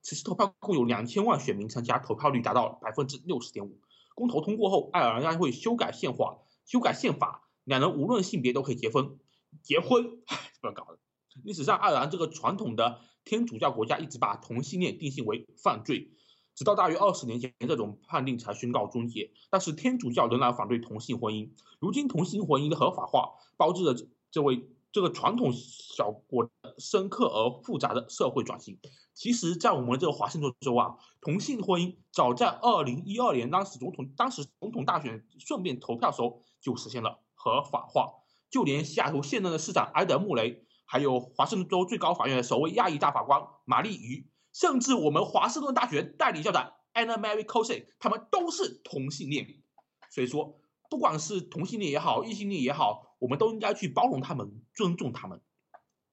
S9: 此次投票共有两千万选民参加，投票率达到百分之六十点五。公投通过后，爱尔兰将会修改宪法，修改宪法，两人无论性别都可以结婚。结婚，唉，不要搞了。历史上，爱尔兰这个传统的天主教国家一直把同性恋定性为犯罪。直到大约二十年前，这种判定才宣告终结。但是天主教仍然反对同性婚姻。如今同性婚姻的合法化，标志着这位这个传统小国深刻而复杂的社会转型。其实，在我们这个华盛顿州啊，同性婚姻早在二零一二年当时总统当时总统大选顺便投票时候就实现了合法化。就连西雅图现任的市长埃德穆雷，还有华盛顿州最高法院的首位亚裔大法官玛丽鱼。甚至我们华盛顿大学代理校长 Anna Mary Cosey，他们都是同性恋。所以说，不管是同性恋也好，异性恋也好，我们都应该去包容他们，尊重他们。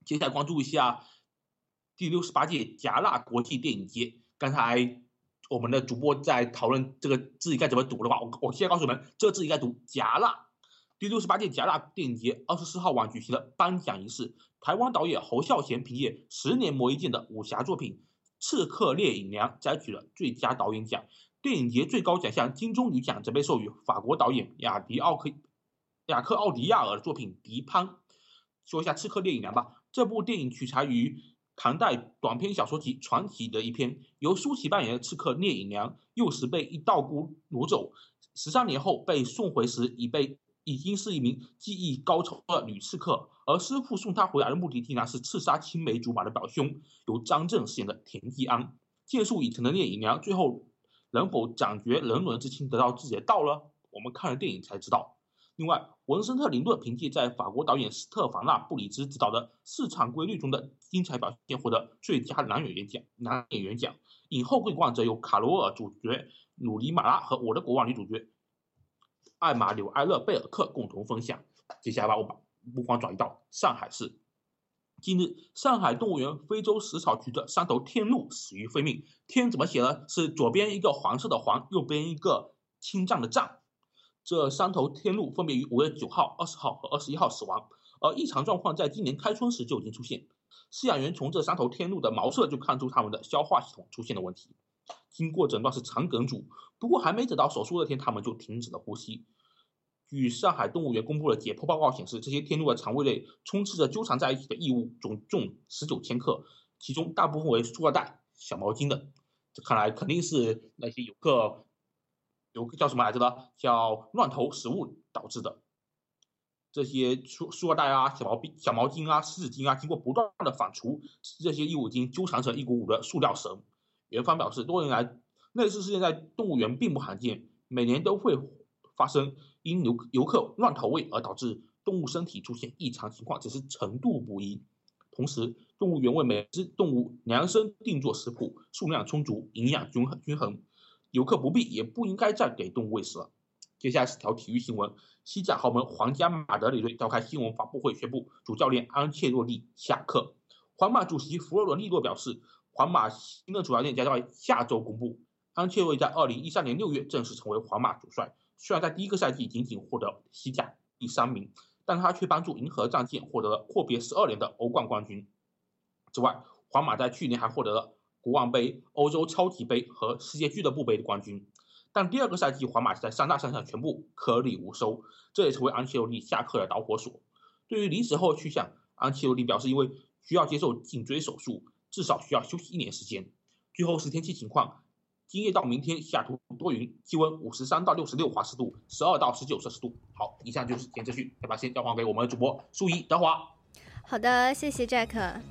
S9: 接下来关注一下第六十八届戛纳国际电影节。刚才我们的主播在讨论这个字应该怎么读的话，我我现在告诉你们，这个字应该读戛纳。第六十八届戛纳电影节二十四号晚举行了颁奖仪式，台湾导演侯孝贤凭借《十年磨一剑》的武侠作品。刺客聂隐娘摘取了最佳导演奖，电影节最高奖项金棕榈奖则被授予法国导演雅迪奥克雅克奥迪亚尔的作品《迪潘》。说一下《刺客聂隐娘》吧，这部电影取材于唐代短篇小说集《传奇》的一篇，由舒淇扮演的刺客聂隐娘，幼时被一道姑掳走，十三年后被送回时已被。已经是一名技艺高超的女刺客，而师傅送她回来的目的地呢是刺杀青梅竹马的表兄，由张震饰演的田季安。剑术已成的聂隐娘，最后能否掌绝人伦之亲，得到自己的道呢？我们看了电影才知道。另外，文森特·林顿凭借在法国导演斯特凡纳·布里兹执导的《市场规律》中的精彩表现，获得最佳男演员奖。男演员奖影后桂冠则由卡罗尔主角鲁尼·马拉和《我的国王》女主角。艾玛纽埃勒贝尔克共同分享。接下来，我把目光转移到上海市。近日，上海动物园非洲食草区的三头天鹿死于非命。天怎么写呢？是左边一个黄色的黄，右边一个青藏的藏。这三头天鹿分别于五月九号、二十号和二十一号死亡。而异常状况在今年开春时就已经出现。饲养员从这三头天鹿的毛色就看出它们的消化系统出现了问题。经过诊断是肠梗阻，不过还没等到手术那天，他们就停止了呼吸。据上海动物园公布的解剖报告显示，这些天鹿的肠胃内充斥着纠缠在一起的异物，总重十九千克，其中大部分为塑料袋、小毛巾等。这看来肯定是那些游客有个叫什么来着的，叫乱投食物导致的。这些塑塑料袋啊、小毛巾、小毛巾啊、湿纸巾啊，经过不断的反刍，这些异物已经纠缠成一股股的塑料绳。园方表示，多年来类似事件在动物园并不罕见，每年都会发生因游游客乱投喂而导致动物身体出现异常情况，只是程度不一。同时，动物园为每只动物量身定做食谱，数量充足，营养均衡均衡，游客不必也不应该再给动物喂食了。接下来是条体育新闻：西甲豪门皇家马德里队召开新闻发布会，宣布主教练安切洛蒂下课。皇马主席弗洛伦蒂诺表示。皇马新的主教练将在下周公布。安切洛蒂在二零一三年六月正式成为皇马主帅。虽然在第一个赛季仅仅获得西甲第三名，但他却帮助银河战舰获得了阔别十二年的欧冠冠军。之外，皇马在去年还获得了国王杯、欧洲超级杯和世界俱乐部杯的冠军。但第二个赛季，皇马在三大赛上全部颗粒无收，这也成为安切洛蒂下课的导火索。对于离职后去向，安切洛蒂表示，因为需要接受颈椎手术。至少需要休息一年时间。最后是天气情况，今夜到明天，西雅图多云，气温五十三到六十六华氏度，十二到十九摄氏度。好，以上就是前资讯，再把时间交还给我们的主播舒怡、德华。
S6: 好的，谢谢 Jack。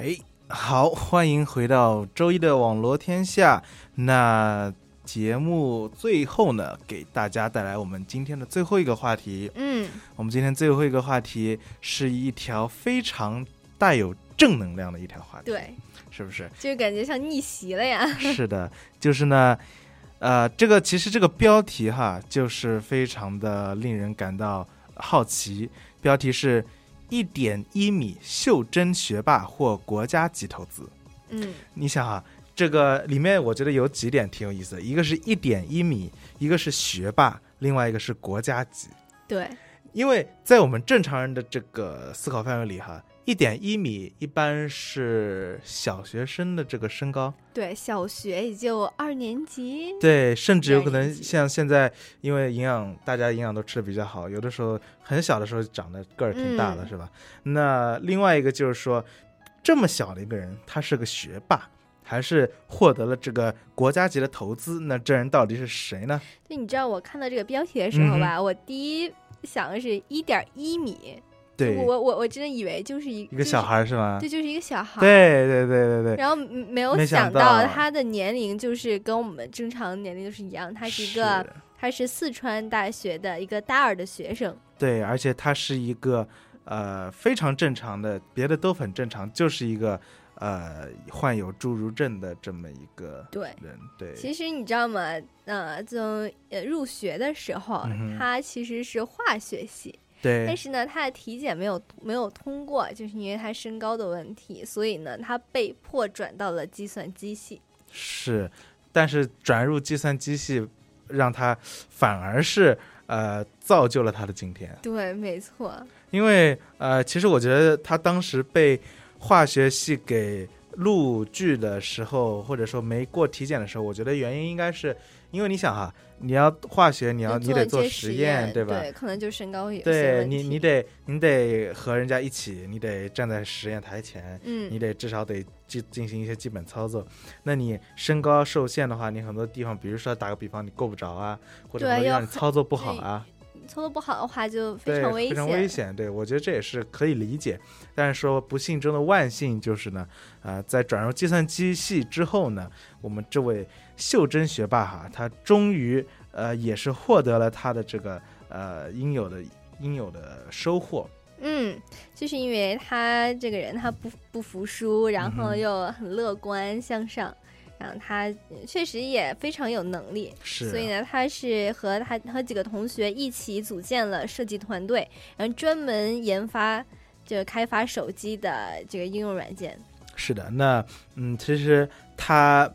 S7: 哎，好，欢迎回到周一的网罗天下。那节目最后呢，给大家带来我们今天的最后一个话题。
S6: 嗯，
S7: 我们今天最后一个话题是一条非常带有正能量的一条话题，
S6: 对，
S7: 是不是？
S6: 就感觉像逆袭了呀。
S7: 是的，就是呢，呃，这个其实这个标题哈，就是非常的令人感到好奇。标题是“一点一米袖珍学霸或国家级投资”。
S6: 嗯，
S7: 你想啊，这个里面我觉得有几点挺有意思的，一个是一点一米，一个是学霸，另外一个是国家级。
S6: 对，
S7: 因为在我们正常人的这个思考范围里哈，一点一米一般是小学生的这个身高。
S6: 对，小学也就二年级。
S7: 对，甚至有可能像现在，因为营养大家营养都吃的比较好，有的时候很小的时候长得个儿挺大的，
S6: 嗯
S7: 是吧？那另外一个就是说，这么小的一个人，他是个学霸，还是获得了这个国家级的投资，那这人到底是谁呢？
S6: 就你知道，我看到这个标题的时候吧，我第一想的是一点一米。
S7: 对
S6: 我我我真的以为就是一
S7: 一个小孩是吗
S6: 对，就是一个小孩。
S7: 对对对对对。
S6: 然后嗯没有
S7: 想
S6: 想
S7: 到
S6: 他的年龄就是跟我们正常年龄就是一样，他是一个他是四川大学的一个大二的学生。
S7: 对，而且他是一个呃非常正常的，别的都很正常，就是一个呃患有侏儒症的这么一个
S6: 对
S7: 人。对，
S6: 其实你知道吗？呃，从呃入学的时候，
S7: 嗯
S6: 他其实是化学系。
S7: 对
S6: 但是呢，他的体检没有没有通过，就是因为他身高的问题，所以呢，他被迫转到了计算机系。
S7: 是，但是转入计算机系，让他反而是呃造就了他的今天。
S6: 对，没错。
S7: 因为呃，其实我觉得他当时被化学系给录取的时候，或者说没过体检的时候，我觉得原因应该是因为你想哈，你要化学，你要你得做
S6: 实
S7: 实验，对吧？
S6: 对，可能就身高有些
S7: 对你，你得你得和人家一起，你得站在实验台前，
S6: 嗯
S7: 你得至少得进进行一些基本操作。那你身高受限的话，你很多地方，比如说打个比方，你够不着啊，或者说让你操作不好啊，
S6: 操作不好的话就非，常危险
S7: 非常。危险。对我觉得这也是可以理解，但是说不幸中的万幸就是呢，呃，在转入计算机系之后呢，我们这位袖珍学霸哈，他终于呃也是获得了他的这个呃应有的应有的收获。
S6: 嗯，就是因为他这个人他不不服输，然后又很乐观向上，然后他呃确实也非常有能力，
S7: 是
S6: 所以呢，他是和他和几个同学一起组建了设计团队，然后专门研发这个开发手机的这个应用软件。
S7: 是的，那嗯，其实他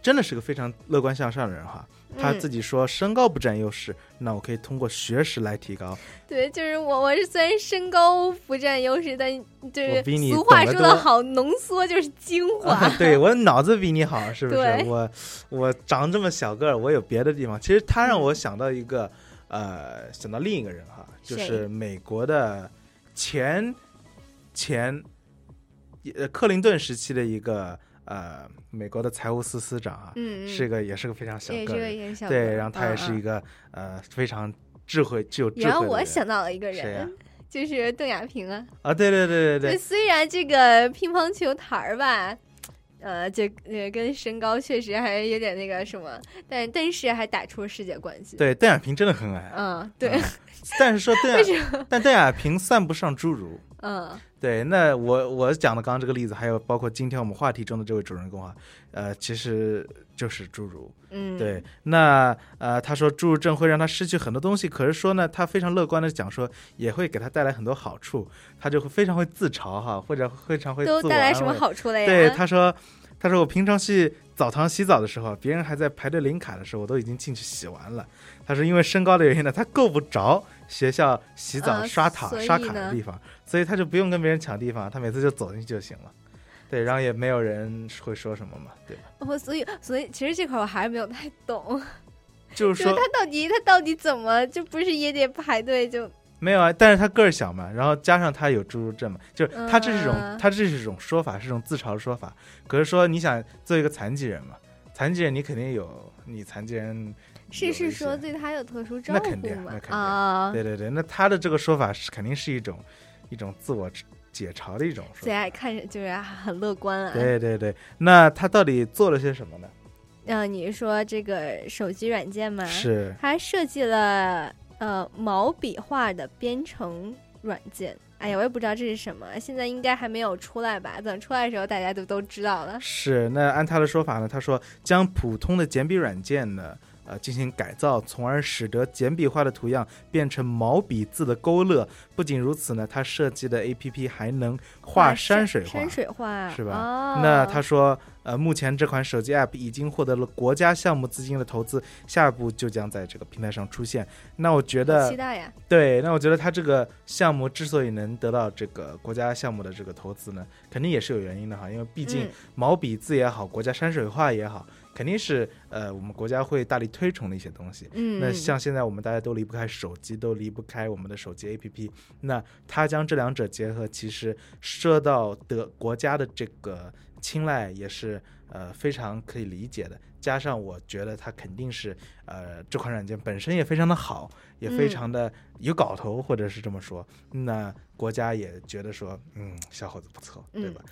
S7: 真的是个非常乐观向上的人哈。他
S6: 嗯
S7: 自己说身高不占优势，那我可以通过学识来提高。
S6: 对，就是我，我是虽然身高不占优势，但就是俗话说的好，浓缩就是精华。
S7: 啊对我脑子比你好，是不是？我我长这么小个儿，我有别的地方。其实他让我想到一个，呃，想到另一个人哈，就是美国的前前呃克林顿时期的一个呃美国的财务司司长啊，
S6: 嗯嗯。
S7: 是个也是个非常小
S6: 也是个
S7: 对，然后他也是一个呃非常智慧具有智慧的
S6: 然后。我想到了一个人，就是邓亚萍啊。
S7: 啊，对对对对对，
S6: 虽然这个乒乓球台儿吧，呃，这呃跟身高确实还有点那个什么，但但是还打出了世界冠军。
S7: 对邓亚萍真的很矮，
S6: 嗯，对，
S7: 但是说邓亚，(laughs) 但邓亚萍算不上侏儒。
S6: 嗯，
S7: 对，那我我讲的刚刚这个例子，还有包括今天我们话题中的这位主人公啊，呃，其实就是侏儒。
S6: 嗯
S7: 对，那呃，他说侏儒症会让他失去很多东西，可是说呢，他非常乐观的讲说，也会给他带来很多好处，他就会非常会自嘲哈，或者非常会
S6: 都
S7: 自我
S6: 带来什么好处了呀
S7: 对，他说。他说：“我平常去澡堂洗澡的时候，别人还在排队领卡的时候，我都已经进去洗完了。”他说：“因为身高的原因呢，他够不着学校洗澡
S6: 啊
S7: 刷卡、刷卡的地方，所以他就不用跟别人抢地方，他每次就走进去就行了。对，然后也没有人会说什么嘛，对吧？
S6: 我所以所以其实这块我还是没有太懂，(laughs)
S7: 就是说
S6: 他到底他到底怎么就不是也得排队就
S7: 没有啊，但是他个儿小嘛，然后加上他有侏儒症嘛，就是他这是一种、
S6: 嗯
S7: 他这是一种说法，是一种自嘲的说法。可是说你想做一个残疾人嘛，残疾人你肯定有你残疾人
S6: 是是说对他有特殊照顾
S7: 那肯定，
S6: 吗
S7: 那肯定，
S6: 啊，
S7: 对对对，那他的这个说法是肯定是一种一种自我解嘲的一种说
S6: 最爱看着就是很乐观啊。
S7: 对对对，那他到底做了些什么呢？
S6: 嗯、你是说这个手机软件吗？
S7: 是
S6: 他设计了呃毛笔画的编程软件。哎呀，我也不知道这是什么，现在应该还没有出来吧？等出来的时候，大家都都知道了。
S7: 是，那按他的说法呢，他说将普通的简笔软件呢，呃，进行改造，从而使得简笔画的图样变成毛笔字的勾勒。不仅如此呢，他设计的 APP 还能画山水画，
S6: 山水画
S7: 是吧？
S6: 哦、
S7: 那他说，呃，目前这款手机 App 已经获得了国家项目资金的投资，下一步就将在这个平台上出现。那我觉得
S6: 期，待呀！
S7: 对，那我觉得他这个项目之所以能得到这个国家项目的这个投资呢，肯定也是有原因的哈，因为毕竟
S6: 嗯
S7: 毛笔字也好，国家山水画也好，肯定是呃我们国家会大力推崇的一些东西。
S6: 嗯
S7: 那像现在我们大家都离不开手机，都离不开我们的手机 APP，那它将这两者结合，其实受到的国家的这个青睐也是呃非常可以理解的。加上我觉得它肯定是呃这款软件本身也非常的好，也非
S6: 嗯
S7: 常的有搞头，或者是这么说。那国家也觉得说，嗯，小伙子不错，对
S6: 嗯
S7: 吧？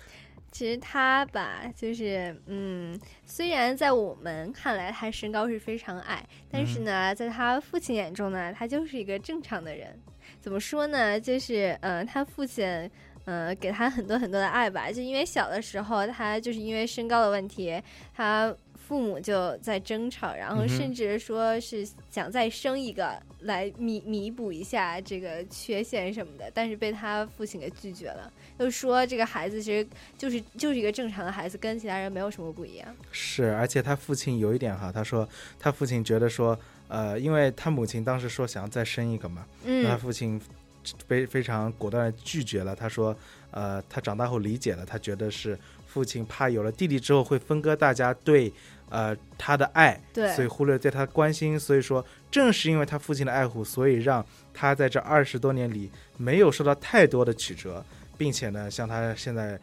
S6: 其实他吧，就是嗯，虽然在我们看来他身高是非常矮，但是呢，在他父亲眼中呢，他就是一个正常的人。怎么说呢？就是呃，他父亲。呃，给他很多很多的爱吧，就因为小的时候他就是因为身高的问题，他父母就在争吵，然后甚至说是想再生一个来弥弥补一下这个缺陷什么的，但是被他父亲给拒绝了，就说这个孩子其实就是就是一个正常的孩子，跟其他人没有什么不一样。
S7: 是，而且他父亲有一点哈，他说他父亲觉得说，呃，因为他母亲当时说想要再生一个嘛，
S6: 嗯
S7: 那他父亲非非常果断的拒绝了。他说，呃，他长大后理解了，他觉得是父亲怕有了弟弟之后会分割大家对呃他的爱，
S6: 对
S7: 所以忽略对他的关心。所以说，正是因为他父亲的爱护，所以让他在这二十多年里没有受到太多的曲折，并且呢，像他现在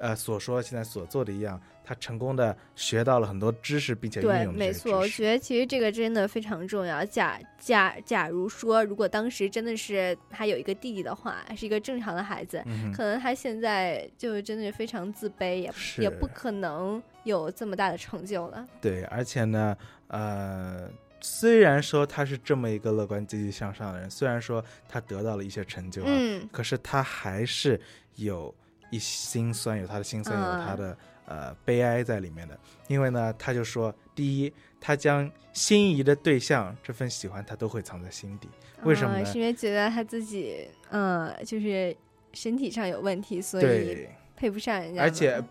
S7: 呃所说现在所做的一样，他成功的学到了很多知识，并且运
S6: 对，没错，我觉得其实这个真的非常重要。假假假如说，如果当时真的是他有一个弟弟的话，是一个正常的孩子，
S7: 嗯
S6: 可能他现在就真的是非常自卑，也
S7: 是
S6: 也不可能有这么大的成就了。
S7: 对，而且呢，呃，虽然说他是这么一个乐观、积极向上的人，虽然说他得到了一些成就啊，
S6: 嗯
S7: 可是他还是有一心酸，有他的心酸，有他
S6: 嗯
S7: 的呃悲哀在里面的。因为呢，他就说，第一，他将心仪的对象这份喜欢，他都会藏在心底。为什么呢？
S6: 啊是因为觉得他自己，嗯，就是身体上有问题，所以
S7: 对
S6: 配不上人家。
S7: 而且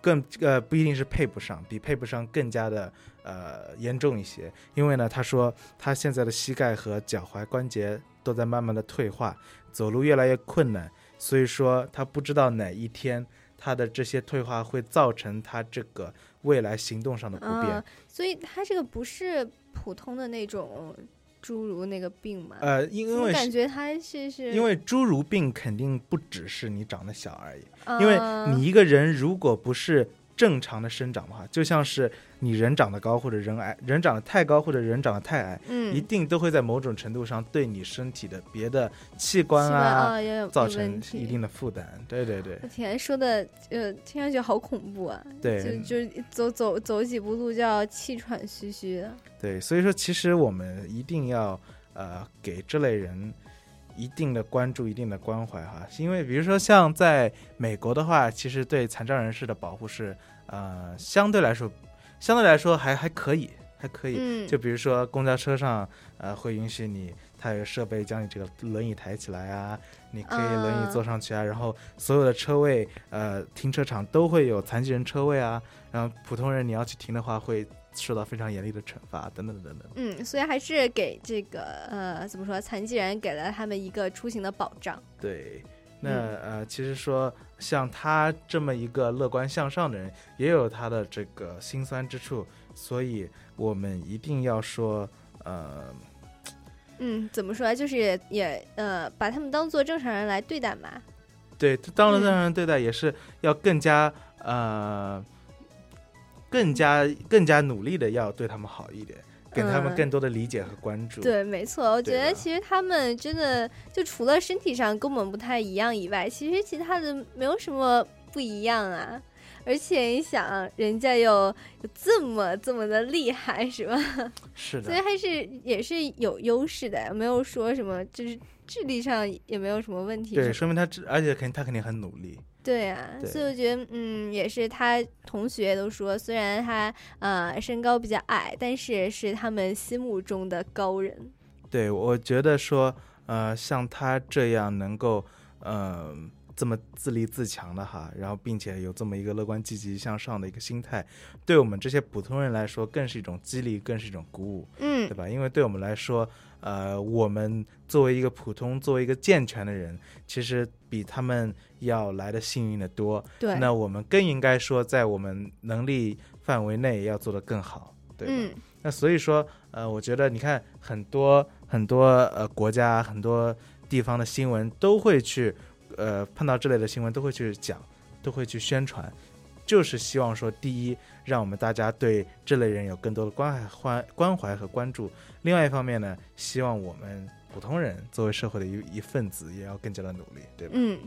S7: 更呃不一定是配不上，比配不上更加的呃严重一些。因为呢，他说他现在的膝盖和脚踝关节都在慢慢的退化，走路越来越困难，所以说他不知道哪一天他的这些退化会造成他这个未来行动上的不便。
S6: 啊，所以他这个不是普通的那种侏儒那个病嘛？
S7: 呃因为是
S6: 感觉他是是
S7: 因为侏儒病肯定不只是你长得小而已，
S6: 啊
S7: 因为你一个人如果不是正常的生长的话，就像是你人长得高或者人矮，人长得太高或者人长得太矮，
S6: 嗯
S7: 一定都会在某种程度上对你身体的别的器官啊
S6: 啊也有
S7: 造成一定的负担。对对对
S6: 我天，说的呃，听上去好恐怖啊！
S7: 对
S6: 就就走走走几步路就要气喘吁吁的。
S7: 对，所以说其实我们一定要呃给这类人。一定的关注，一定的关怀哈，因为比如说像在美国的话，其实对残障人士的保护是呃相对来说，相对来说还还可以，还可以。
S6: 嗯。
S7: 就比如说公交车上，呃，会允许你，它有设备将你这个轮椅抬起来啊，你可以轮椅
S6: 啊。
S7: 坐上去啊，然后所有的车位，呃，停车场都会有残疾人车位啊，然后普通人你要去停的话会受到非常严厉的惩罚，等等等等。
S6: 嗯，所以还是给这个呃怎么说，残疾人给了他们一个出行的保障。
S7: 对，那、
S6: 嗯
S7: 呃，其实说像他这么一个乐观向上的人，也有他的这个心酸之处，所以我们一定要说，呃，
S6: 嗯，怎么说？就是也呃，把他们当做正常人来对待嘛。
S7: 对，当了正常人对待，也是要更加呃，更加更加努力的要对他们好一点，给他们更多的理解和关注。
S6: 对，没错，我觉得其实他们真的就除了身体上跟我们不太一样以外，其实其他的没有什么不一样啊。而且你想，人家有有这么这么的厉害，是吧？
S7: 是的。
S6: 所以还是也是有优势的，没有说什么就是智力上也没有什么问题。
S7: 对，说明他智，而且肯定他肯定很努力。
S6: 对啊，所以我觉得，嗯，也是他同学都说，虽然他呃身高比较矮，但是是他们心目中的高人。
S7: 对，我觉得说，呃，像他这样能够，嗯。这么自立自强的哈，然后并且有这么一个乐观积极向上的一个心态，对我们这些普通人来说，更是一种激励，更是一种鼓舞，
S6: 嗯，
S7: 对吧？因为对我们来说，呃，我们作为一个普通、作为一个健全的人，其实比他们要来的幸运的多。
S6: 对，
S7: 那我们更应该说，在我们能力范围内要做得更好，对
S6: 吧？
S7: 那所以说，呃，我觉得你看很多很多呃国家、很多地方的新闻都会去。呃，碰到这类的新闻都会去讲，都会去宣传，就是希望说，第一，让我们大家对这类人有更多的关怀、关关怀和关注；另外一方面呢，希望我们普通人作为社会的一一份子，也要更加的努力，对吧？
S6: 嗯。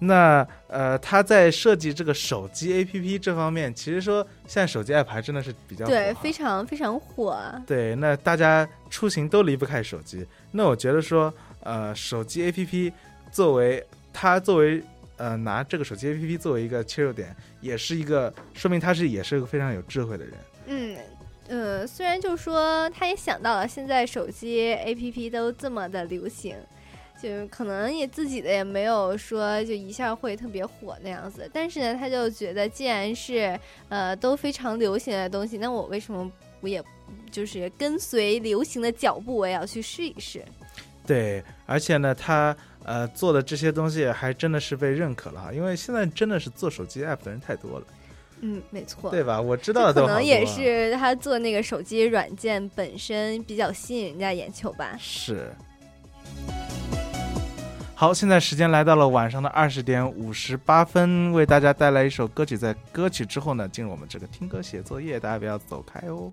S7: 那呃，他在设计这个手机 APP 这方面，其实说现在手机 App 还真的是比较
S6: 对，非常非常火。
S7: 对，那大家出行都离不开手机。那我觉得说，呃，手机 APP 作为他作为呃拿这个手机 APP 作为一个切入点，也是一个说明他是也是一个非常有智慧的人。
S6: 嗯，呃，虽然就说他也想到了现在手机 APP 都这么的流行。就可能也自己的也没有说就一下会特别火那样子，但是呢，他就觉得既然是呃都非常流行的东西，那我为什么我也就是跟随流行的脚步，我也要去试一试？
S7: 对，而且呢，他呃做的这些东西还真的是被认可了哈，因为现在真的是做手机 app 的人太多了。
S6: 嗯，没错，
S7: 对吧？我知道
S6: 的可能也是他做那个手机软件本身比较吸引人家眼球吧。
S7: 是。好，现在时间来到了晚上的二十点五十八分，为大家带来一首歌曲。在歌曲之后呢，进入我们这个听歌写作业，大家不要走开哦。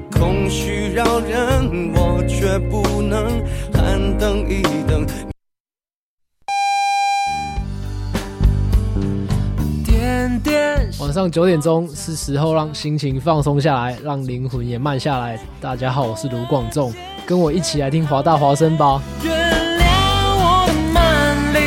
S10: 空虚扰人，我却不能喊等一等。
S11: 晚上九点钟是时候让心情放松下来，让灵魂也慢下来。大家好，我是卢广仲，跟我一起来听华大华声吧。